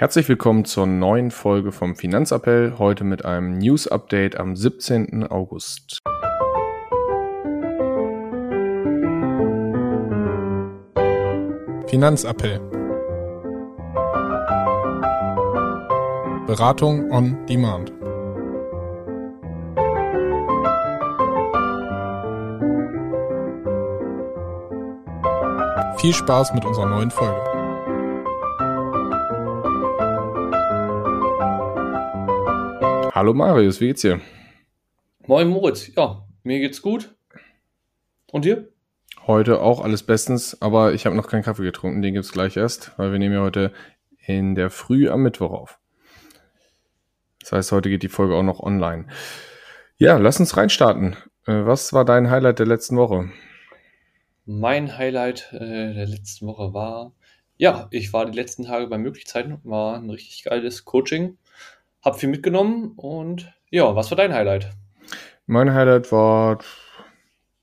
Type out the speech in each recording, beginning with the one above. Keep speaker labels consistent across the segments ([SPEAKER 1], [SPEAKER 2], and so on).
[SPEAKER 1] Herzlich willkommen zur neuen Folge vom Finanzappell, heute mit einem News-Update am 17. August.
[SPEAKER 2] Finanzappell. Beratung on Demand. Viel Spaß mit unserer neuen Folge.
[SPEAKER 1] Hallo Marius, wie geht's dir?
[SPEAKER 3] Moin Moritz, ja, mir geht's gut. Und dir?
[SPEAKER 1] Heute auch alles bestens, aber ich habe noch keinen Kaffee getrunken, den gibt's gleich erst, weil wir nehmen ja heute in der Früh am Mittwoch auf. Das heißt, heute geht die Folge auch noch online. Ja, lass uns reinstarten. Äh, was war dein Highlight der letzten Woche?
[SPEAKER 3] Mein Highlight äh, der letzten Woche war, ja, ich war die letzten Tage bei Möglichkeiten, war ein richtig geiles Coaching, hab viel mitgenommen und ja, was war dein Highlight?
[SPEAKER 1] Mein Highlight war,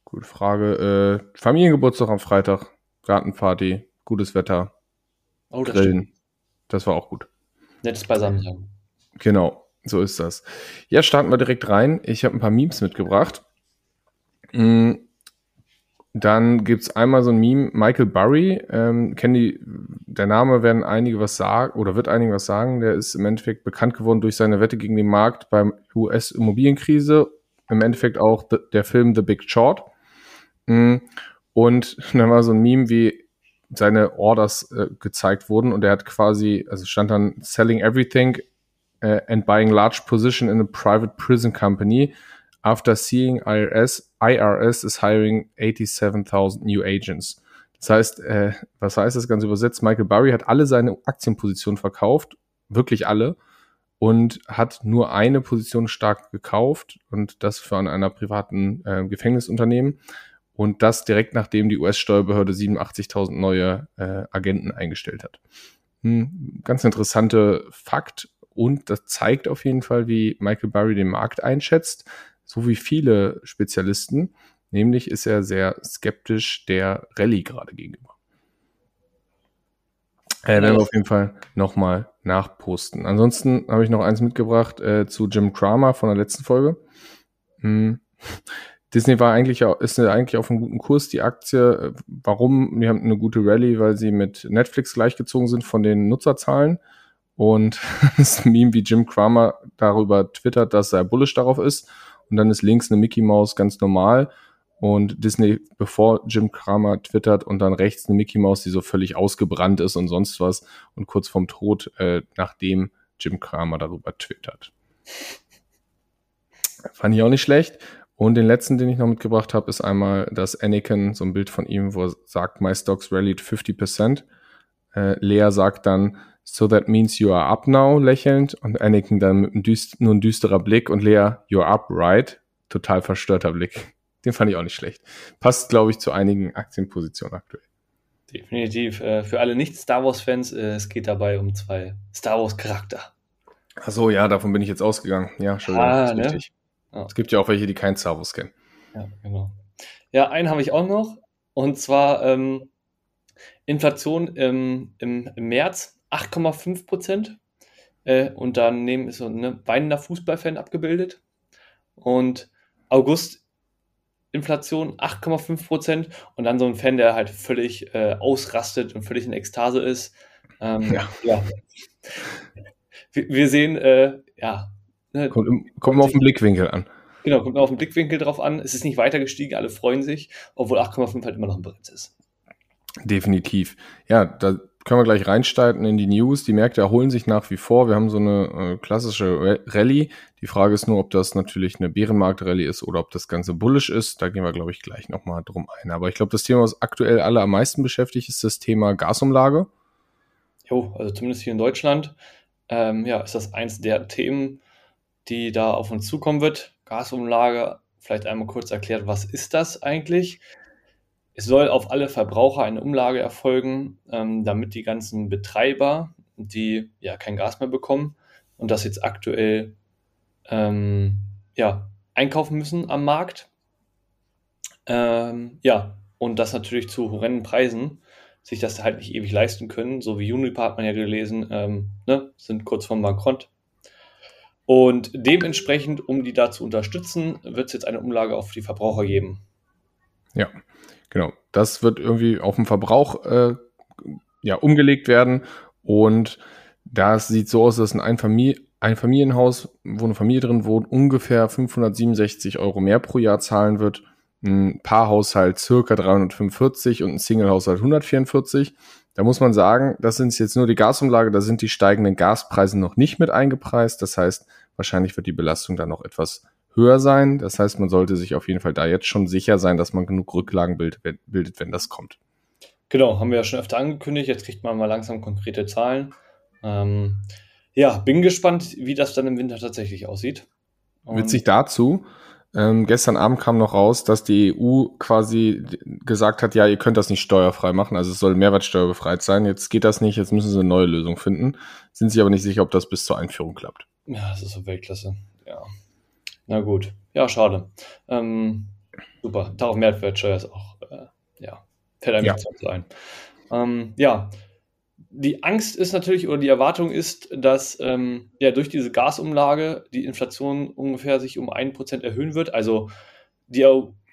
[SPEAKER 1] gute Frage, äh, Familiengeburtstag am Freitag, Gartenparty, gutes Wetter,
[SPEAKER 3] Oh, das
[SPEAKER 1] Grillen.
[SPEAKER 3] stimmt.
[SPEAKER 1] Das war auch gut.
[SPEAKER 3] Nettes Beisammensein.
[SPEAKER 1] Genau, so ist das. Ja, starten wir direkt rein. Ich habe ein paar Memes mitgebracht. Mm, Dann gibt's einmal so ein Meme, Michael Burry, ähm, kennen die, der Name werden einige was sagen, oder wird einige was sagen, der ist im Endeffekt bekannt geworden durch seine Wette gegen den Markt beim US-Immobilienkrise, im Endeffekt auch the, der Film The Big Short. Mm, Und dann war so ein Meme, wie seine Orders äh, gezeigt wurden und er hat quasi, also stand dann Selling Everything uh, and buying large position in a private prison company after seeing IRS, IRS is hiring 87,000 new agents. Das heißt, äh, was heißt das Ganze übersetzt? Michael Burry hat alle seine Aktienpositionen verkauft, wirklich alle, und hat nur eine Position stark gekauft und das von einer privaten äh, Gefängnisunternehmen und das direkt nachdem die US-Steuerbehörde 87.000 neue äh, Agenten eingestellt hat. Hm, ganz interessante Fakt und das zeigt auf jeden Fall, wie Michael Burry den Markt einschätzt, so wie viele Spezialisten. Nämlich ist er sehr skeptisch der Rallye gerade gegenüber. Äh, werden wir auf jeden Fall nochmal nachposten. Ansonsten habe ich noch eins mitgebracht äh, zu Jim Cramer von der letzten Folge. Hm. Disney war eigentlich, ist eigentlich auf einem guten Kurs, die Aktie. Äh, Warum? Wir haben eine gute Rallye, weil sie mit Netflix gleichgezogen sind von den Nutzerzahlen. Und das Meme, wie Jim Cramer darüber twittert, dass er bullish darauf ist. Und dann ist links eine Mickey Mouse ganz normal. Und Disney, bevor Jim Cramer twittert und dann rechts eine Mickey Mouse, die so völlig ausgebrannt ist und sonst was. Und kurz vorm Tod, äh, nachdem Jim Cramer darüber twittert. Fand ich auch nicht schlecht. Und den letzten, den ich noch mitgebracht habe, ist einmal das Anakin, so ein Bild von ihm, wo er sagt, my stocks rallied 50%. Äh, Lea sagt dann, so that means you are up now, lächelnd. Und Anakin dann mit einem düst nur ein düsterer Blick und Lea, you're up, right? Total verstörter Blick. Den fand ich auch nicht schlecht. Passt, glaube ich, zu einigen Aktienpositionen aktuell.
[SPEAKER 3] Definitiv. Äh, für alle Nicht-Star Wars-Fans, äh, es geht dabei um zwei Star Wars-Charakter.
[SPEAKER 1] Ach so, ja, davon bin ich jetzt ausgegangen. Ja, Entschuldigung,
[SPEAKER 3] Ah, ne?
[SPEAKER 1] richtig.
[SPEAKER 3] Ja.
[SPEAKER 1] Es gibt ja auch welche, die kein Star Wars kennen.
[SPEAKER 3] Ja, genau. Ja, einen habe ich auch noch. Und zwar ähm, Inflation im, im, im März 8,5 Prozent. Äh, und daneben ist so ein ne, weinender Fußballfan abgebildet. Und August Inflation 8,5 Prozent. Und dann so ein Fan, der halt völlig äh, ausrastet und völlig in Ekstase ist. Ähm,
[SPEAKER 1] Ja.
[SPEAKER 3] ja. Wir, wir sehen, äh, ja. ne,
[SPEAKER 1] Kommt, im- kommt mal auf den Blickwinkel an.
[SPEAKER 3] Genau, kommt auf den Blickwinkel drauf an. Es ist nicht weiter gestiegen, alle freuen sich, obwohl 8,5 halt immer noch ein Brett ist.
[SPEAKER 1] Definitiv. Ja, da können wir gleich reinstarten in die News. Die Märkte erholen sich nach wie vor. Wir haben so eine äh, klassische Ra- Rallye. Die Frage ist nur, ob das natürlich eine Bärenmarkt-Rallye ist oder ob das Ganze bullish ist. Da gehen wir, glaube ich, gleich nochmal drum ein. Aber ich glaube, das Thema, was aktuell alle am meisten beschäftigt, ist das Thema Gasumlage.
[SPEAKER 3] Jo, also zumindest hier in Deutschland, ähm, ja, ist das eins der Themen, die da auf uns zukommen wird. Gasumlage, vielleicht einmal kurz erklärt, was ist das eigentlich? Es soll auf alle Verbraucher eine Umlage erfolgen, ähm, damit die ganzen Betreiber, die ja kein Gas mehr bekommen und das jetzt aktuell ähm, ja, einkaufen müssen am Markt. Ähm, ja, und das natürlich zu horrenden Preisen, sich das halt nicht ewig leisten können, so wie Unipa hat man ja gelesen, ähm, ne, sind kurz vorm Bankrott. Und dementsprechend, um die da zu unterstützen, wird es jetzt eine Umlage auf die Verbraucher geben.
[SPEAKER 1] Ja, genau. Das wird irgendwie auf den Verbrauch äh, ja, umgelegt werden. Und das sieht so aus, dass ein, Einfamil ein Familienhaus, wo eine Familie drin wohnt, ungefähr 567 Euro mehr pro Jahr zahlen wird. Ein Paarhaushalt circa 345 und ein Singlehaushalt 144. Da muss man sagen, das sind jetzt nur die Gasumlage, da sind die steigenden Gaspreise noch nicht mit eingepreist. Das heißt, wahrscheinlich wird die Belastung dann noch etwas höher sein. Das heißt, man sollte sich auf jeden Fall da jetzt schon sicher sein, dass man genug Rücklagen bildet, bildet wenn das kommt.
[SPEAKER 3] Genau, haben wir ja schon öfter angekündigt. Jetzt kriegt man mal langsam konkrete Zahlen. Ähm, ja, bin gespannt, wie das dann im Winter tatsächlich aussieht.
[SPEAKER 1] Und Witzig dazu. Ähm, gestern Abend kam noch raus, dass die EU quasi gesagt hat, ja, ihr könnt das nicht steuerfrei machen, also es soll mehrwertsteuerbefreit sein. Jetzt geht das nicht, jetzt müssen sie eine neue Lösung finden. Sind sich aber nicht sicher, ob das bis zur Einführung klappt.
[SPEAKER 3] Ja, das ist so Weltklasse. Na gut. Ja, schade. Ähm, super. Darauf Mehrwertsteuer ist auch, äh, ja, fällt einem ja. nichts ein. Ähm, ja, die Angst ist natürlich oder die Erwartung ist, dass ähm, ja durch diese Gasumlage die Inflation ungefähr sich um 1% erhöhen wird. Also die,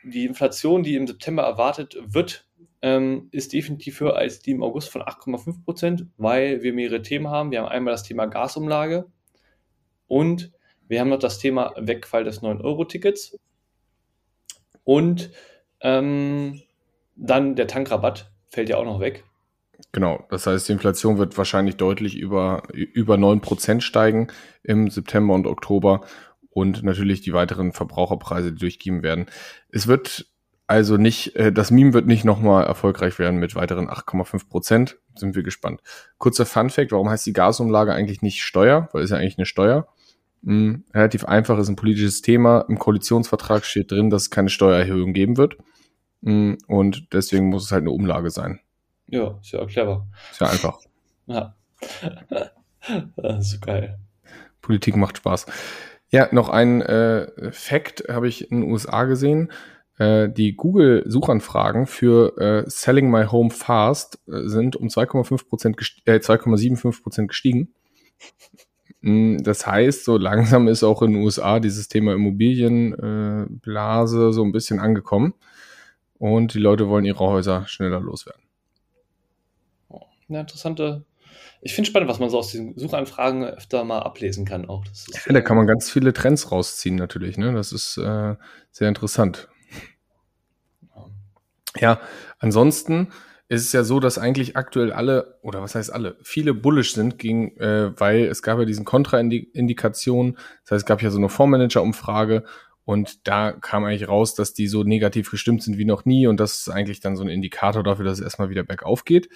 [SPEAKER 3] die Inflation, die im September erwartet wird, ähm, ist definitiv höher als die im August von 8,5%, weil wir mehrere Themen haben. Wir haben einmal das Thema Gasumlage und wir haben noch das Thema Wegfall des 9-Euro-Tickets und ähm, dann der Tankrabatt fällt ja auch noch weg.
[SPEAKER 1] Genau, das heißt, die Inflation wird wahrscheinlich deutlich über, über 9% steigen im September und Oktober und natürlich die weiteren Verbraucherpreise, die durchgeben werden. Es wird also nicht, äh, das Meme wird nicht nochmal erfolgreich werden mit weiteren 8,5 Prozent. Sind wir gespannt. Kurzer Fun Fact, warum heißt die Gasumlage eigentlich nicht Steuer? Weil es ja eigentlich eine Steuer. Hm, relativ einfach, ist ein politisches Thema. Im Koalitionsvertrag steht drin, dass es keine Steuererhöhung geben wird. Hm, und deswegen muss es halt eine Umlage sein.
[SPEAKER 3] Ja, ist ja clever.
[SPEAKER 1] Ist ja einfach.
[SPEAKER 3] Ja. das ist geil.
[SPEAKER 1] Politik macht Spaß. Ja, noch ein äh, Fact habe ich in den USA gesehen. Äh, die Google-Suchanfragen für äh, Selling My Home Fast äh, sind um 2,5 Prozent, äh, 2,75 Prozent gestiegen. Mm, das heißt, so langsam ist auch in den USA dieses Thema Immobilienblase äh, so ein bisschen angekommen. Und die Leute wollen ihre Häuser schneller loswerden
[SPEAKER 3] eine interessante. Ich finde spannend, was man so aus diesen Suchanfragen öfter mal ablesen kann. Auch.
[SPEAKER 1] Ja, da kann man ganz viele Trends rausziehen, natürlich. Ne? Das ist äh, sehr interessant. Ja, ansonsten ist es ja so, dass eigentlich aktuell alle, oder was heißt alle, viele bullish sind, gegen, äh, weil es gab ja diesen Kontraindikationen. Das heißt, es gab ja so eine Fondsmanager-Umfrage und da kam eigentlich raus, dass die so negativ gestimmt sind wie noch nie und das ist eigentlich dann so ein Indikator dafür, dass es erstmal wieder bergauf geht.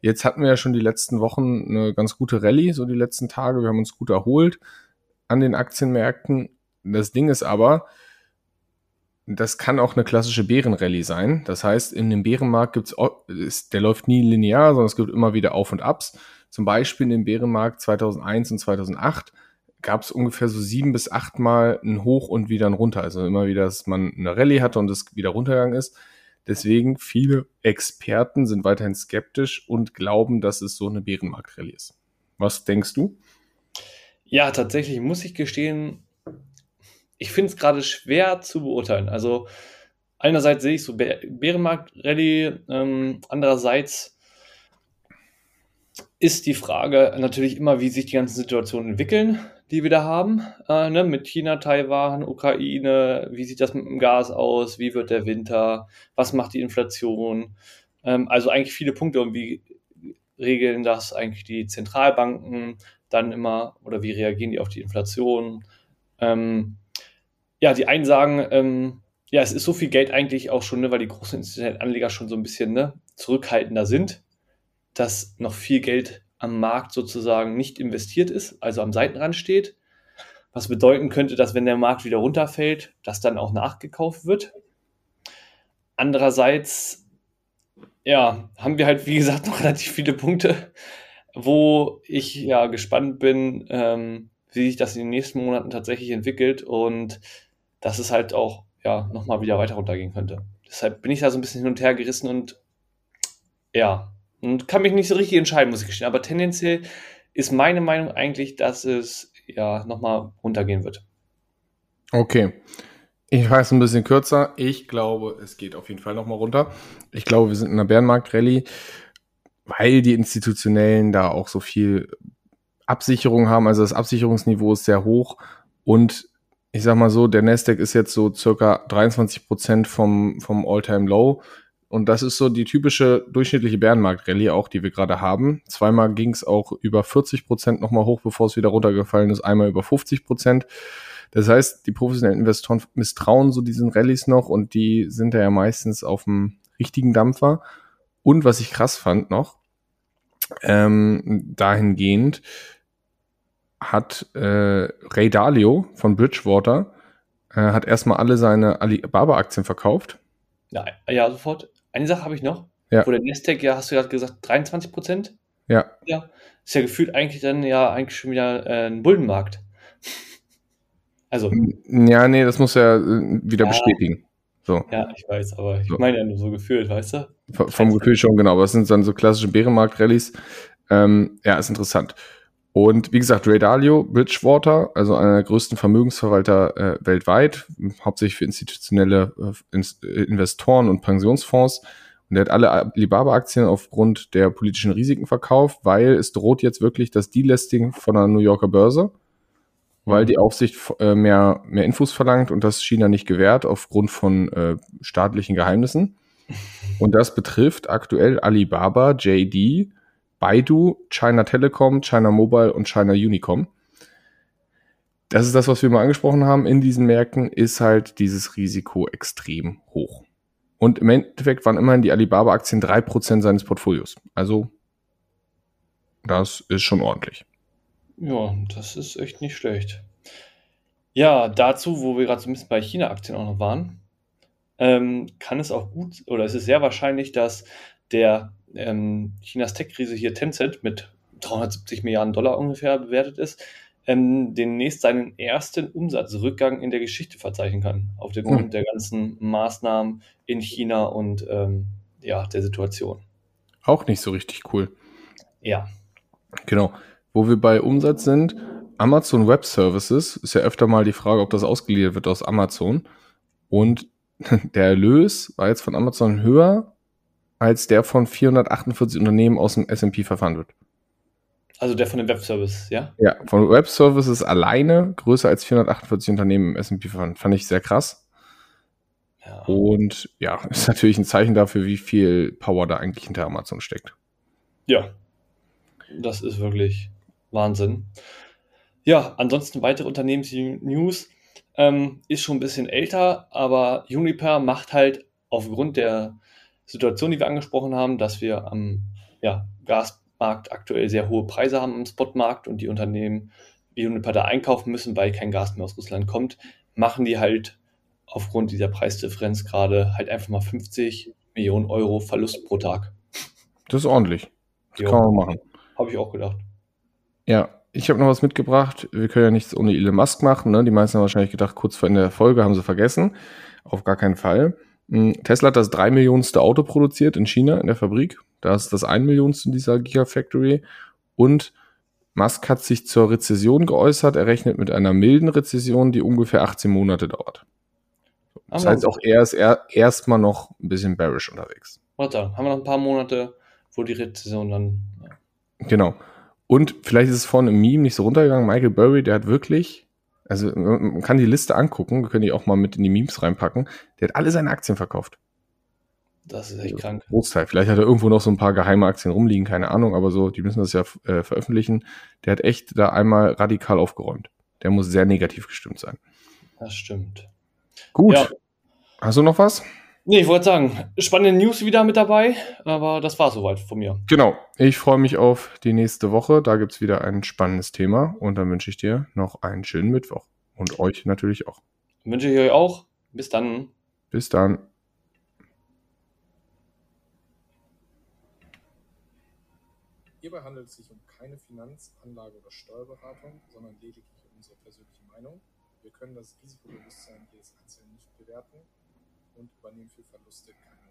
[SPEAKER 1] Jetzt hatten wir ja schon die letzten Wochen eine ganz gute Rallye, so die letzten Tage. Wir haben uns gut erholt an den Aktienmärkten. Das Ding ist aber, das kann auch eine klassische Bärenrallye sein. Das heißt, in dem Bärenmarkt gibt's, der läuft nie linear, sondern es gibt immer wieder Auf und Abs. Zum Beispiel in dem Bärenmarkt 2001 und 2008 gab es ungefähr so sieben bis acht Mal ein Hoch und wieder ein Runter. Also immer wieder, dass man eine Rallye hatte und es wieder runtergegangen ist. Deswegen viele Experten sind weiterhin skeptisch und glauben, dass es so eine Bärenmarktrallye ist. Was denkst du?
[SPEAKER 3] Ja, tatsächlich muss ich gestehen, ich finde es gerade schwer zu beurteilen. Also einerseits sehe ich so Bärenmarktrallye, ähm, andererseits ist die Frage natürlich immer, wie sich die ganzen Situationen entwickeln die wir da haben, äh, ne, mit China, Taiwan, Ukraine, wie sieht das mit dem Gas aus, wie wird der Winter, was macht die Inflation, ähm, also eigentlich viele Punkte und wie regeln das eigentlich die Zentralbanken dann immer oder wie reagieren die auf die Inflation. Ähm, ja, die einen sagen, ähm, ja, es ist so viel Geld eigentlich auch schon, ne, weil die großen Anleger schon so ein bisschen ne, zurückhaltender sind, dass noch viel Geld am Markt sozusagen nicht investiert ist, also am Seitenrand steht. Was bedeuten könnte, dass wenn der Markt wieder runterfällt, das dann auch nachgekauft wird. Andererseits, ja, haben wir halt, wie gesagt, noch relativ viele Punkte, wo ich ja gespannt bin, ähm, wie sich das in den nächsten Monaten tatsächlich entwickelt und dass es halt auch ja nochmal wieder weiter runtergehen könnte. Deshalb bin ich da so ein bisschen hin und her gerissen und ja, Und kann mich nicht so richtig entscheiden, muss ich gestehen. Aber tendenziell ist meine Meinung eigentlich, dass es ja nochmal runtergehen wird.
[SPEAKER 1] Okay. Ich weiß ein bisschen kürzer. Ich glaube, es geht auf jeden Fall nochmal runter. Ich glaube, wir sind in einer Bärenmarkt-Rallye, weil die Institutionellen da auch so viel Absicherung haben. Also das Absicherungsniveau ist sehr hoch und ich sag mal so, der Nasdaq ist jetzt so circa 23 Prozent vom, vom All-Time-Low. Und das ist so die typische durchschnittliche Bärenmarkt-Rallye auch, die wir gerade haben. Zweimal ging es auch über 40 Prozent nochmal hoch, bevor es wieder runtergefallen ist. Einmal über 50 Prozent. Das heißt, die professionellen Investoren misstrauen so diesen Rallyes noch und die sind da ja meistens auf dem richtigen Dampfer. Und was ich krass fand noch, ähm, dahingehend, hat äh, Ray Dalio von Bridgewater äh, hat erstmal alle seine Alibaba-Aktien verkauft.
[SPEAKER 3] Ja, ja, sofort. Eine Sache habe ich noch.
[SPEAKER 1] Ja.
[SPEAKER 3] Wo der Nasdaq, ja, hast du gerade gesagt, 23 Prozent?
[SPEAKER 1] Ja.
[SPEAKER 3] Ja. Ist ja gefühlt eigentlich dann ja eigentlich schon wieder äh, ein Bullenmarkt. also.
[SPEAKER 1] Ja, nee, das muss er äh, wieder
[SPEAKER 3] Ja.
[SPEAKER 1] bestätigen. So.
[SPEAKER 3] Ja, ich weiß, aber ich
[SPEAKER 1] So.
[SPEAKER 3] meine ja nur so gefühlt, weißt du?
[SPEAKER 1] V- Vom Gefühl schon, genau. Aber es sind dann so klassische Bärenmarkt-Rallies. Ähm, ja, ist interessant. Und wie gesagt, Ray Dalio, Bridgewater, also einer der größten Vermögensverwalter äh, weltweit, hauptsächlich für institutionelle äh, äh, Investoren und Pensionsfonds. Und der hat alle Alibaba-Aktien aufgrund der politischen Risiken verkauft, weil es droht jetzt wirklich das Delisting von der New Yorker Börse, weil die Aufsicht äh, mehr, mehr Infos verlangt und das China nicht gewährt aufgrund von äh, staatlichen Geheimnissen. Und das betrifft aktuell Alibaba, JD, Baidu, China Telecom, China Mobile und China Unicom. Das ist das, was wir mal angesprochen haben. In diesen Märkten ist halt dieses Risiko extrem hoch. Und im Endeffekt waren immerhin die Alibaba-Aktien 3% seines Portfolios. Also, das ist schon ordentlich.
[SPEAKER 3] Ja, das ist echt nicht schlecht. Ja, dazu, wo wir gerade so ein bisschen bei China-Aktien auch noch waren, ähm, kann es auch gut oder es ist sehr wahrscheinlich, dass der ähm, Chinas Tech-Krise hier Tencent mit 370 Milliarden Dollar ungefähr bewertet ist, ähm, demnächst seinen ersten Umsatzrückgang in der Geschichte verzeichnen kann, auf den Grund
[SPEAKER 1] Hm.
[SPEAKER 3] der ganzen Maßnahmen in China und ähm, ja, der Situation.
[SPEAKER 1] Auch nicht so richtig cool.
[SPEAKER 3] Ja,
[SPEAKER 1] Genau. Wo wir bei Umsatz sind, Amazon Web Services ist ja öfter mal die Frage, ob das ausgeliefert wird aus Amazon. Und der Erlös war jetzt von Amazon höher als der von 448 Unternehmen aus dem S&P verfahren wird.
[SPEAKER 3] also der von dem Webservice, ja?
[SPEAKER 1] Ja, von Web Services alleine größer als 448 Unternehmen im S&P verfahren. Fand ich sehr krass.
[SPEAKER 3] Ja.
[SPEAKER 1] Und ja, ist natürlich ein Zeichen dafür, wie viel Power da eigentlich hinter Amazon steckt.
[SPEAKER 3] Ja, das ist wirklich Wahnsinn. Ja, ansonsten weitere Unternehmensnews ähm, ist schon ein bisschen älter, aber Uniper macht halt aufgrund der Situation, die wir angesprochen haben, dass wir am ja, Gasmarkt aktuell sehr hohe Preise haben im Spotmarkt und die Unternehmen wie Uniper da einkaufen müssen, weil kein Gas mehr aus Russland kommt, machen die halt aufgrund dieser Preisdifferenz gerade halt einfach mal 50 Millionen Euro Verlust pro Tag.
[SPEAKER 1] Das ist ordentlich. Das
[SPEAKER 3] Jo.
[SPEAKER 1] kann man machen.
[SPEAKER 3] Habe ich auch gedacht.
[SPEAKER 1] Ja, ich habe noch was mitgebracht. Wir können ja nichts ohne Elon Musk machen. Ne? Die meisten haben wahrscheinlich gedacht, kurz vor Ende der Folge haben sie vergessen. Auf gar keinen Fall. Hm, Tesla hat das drei Millionenste Auto produziert in China in der Fabrik. Das ist das ein Millionenste in dieser Gigafactory. Und Musk hat sich zur Rezession geäußert. Er rechnet mit einer milden Rezession, die ungefähr 18 Monate dauert. Das heißt, auch er ist er erstmal noch ein bisschen bearish unterwegs.
[SPEAKER 3] Warte, sagen, haben wir noch ein paar Monate, wo die Rezession dann. Ja.
[SPEAKER 1] Genau. Und vielleicht ist es vorhin im Meme nicht so runtergegangen. Michael Burry, der hat wirklich, also man kann die Liste angucken, wir können die auch mal mit in die Memes reinpacken. Der hat alle seine Aktien verkauft.
[SPEAKER 3] Das ist echt krank.
[SPEAKER 1] Großteil. Vielleicht hat er irgendwo noch so ein paar geheime Aktien rumliegen, keine Ahnung, aber so, die müssen das ja äh, veröffentlichen. Der hat echt da einmal radikal aufgeräumt. Der muss sehr negativ gestimmt sein.
[SPEAKER 3] Das stimmt.
[SPEAKER 1] Gut.
[SPEAKER 3] Ja.
[SPEAKER 1] Hast du noch was?
[SPEAKER 3] Nee, ich wollte sagen, spannende News wieder mit dabei, aber das war soweit von mir.
[SPEAKER 1] Genau. Ich freue mich auf die nächste Woche. Da gibt's wieder ein spannendes Thema und dann wünsche ich dir noch einen schönen Mittwoch. Und euch natürlich auch.
[SPEAKER 3] Wünsche ich euch auch. Bis dann.
[SPEAKER 1] Bis dann.
[SPEAKER 2] Hierbei handelt es sich um keine Finanz-, Anlage- oder Steuerberatung, sondern lediglich um unsere persönliche Meinung. Wir können das Risikobewusstsein jedes Einzelnen nicht bewerten und übernehmen für Verluste keine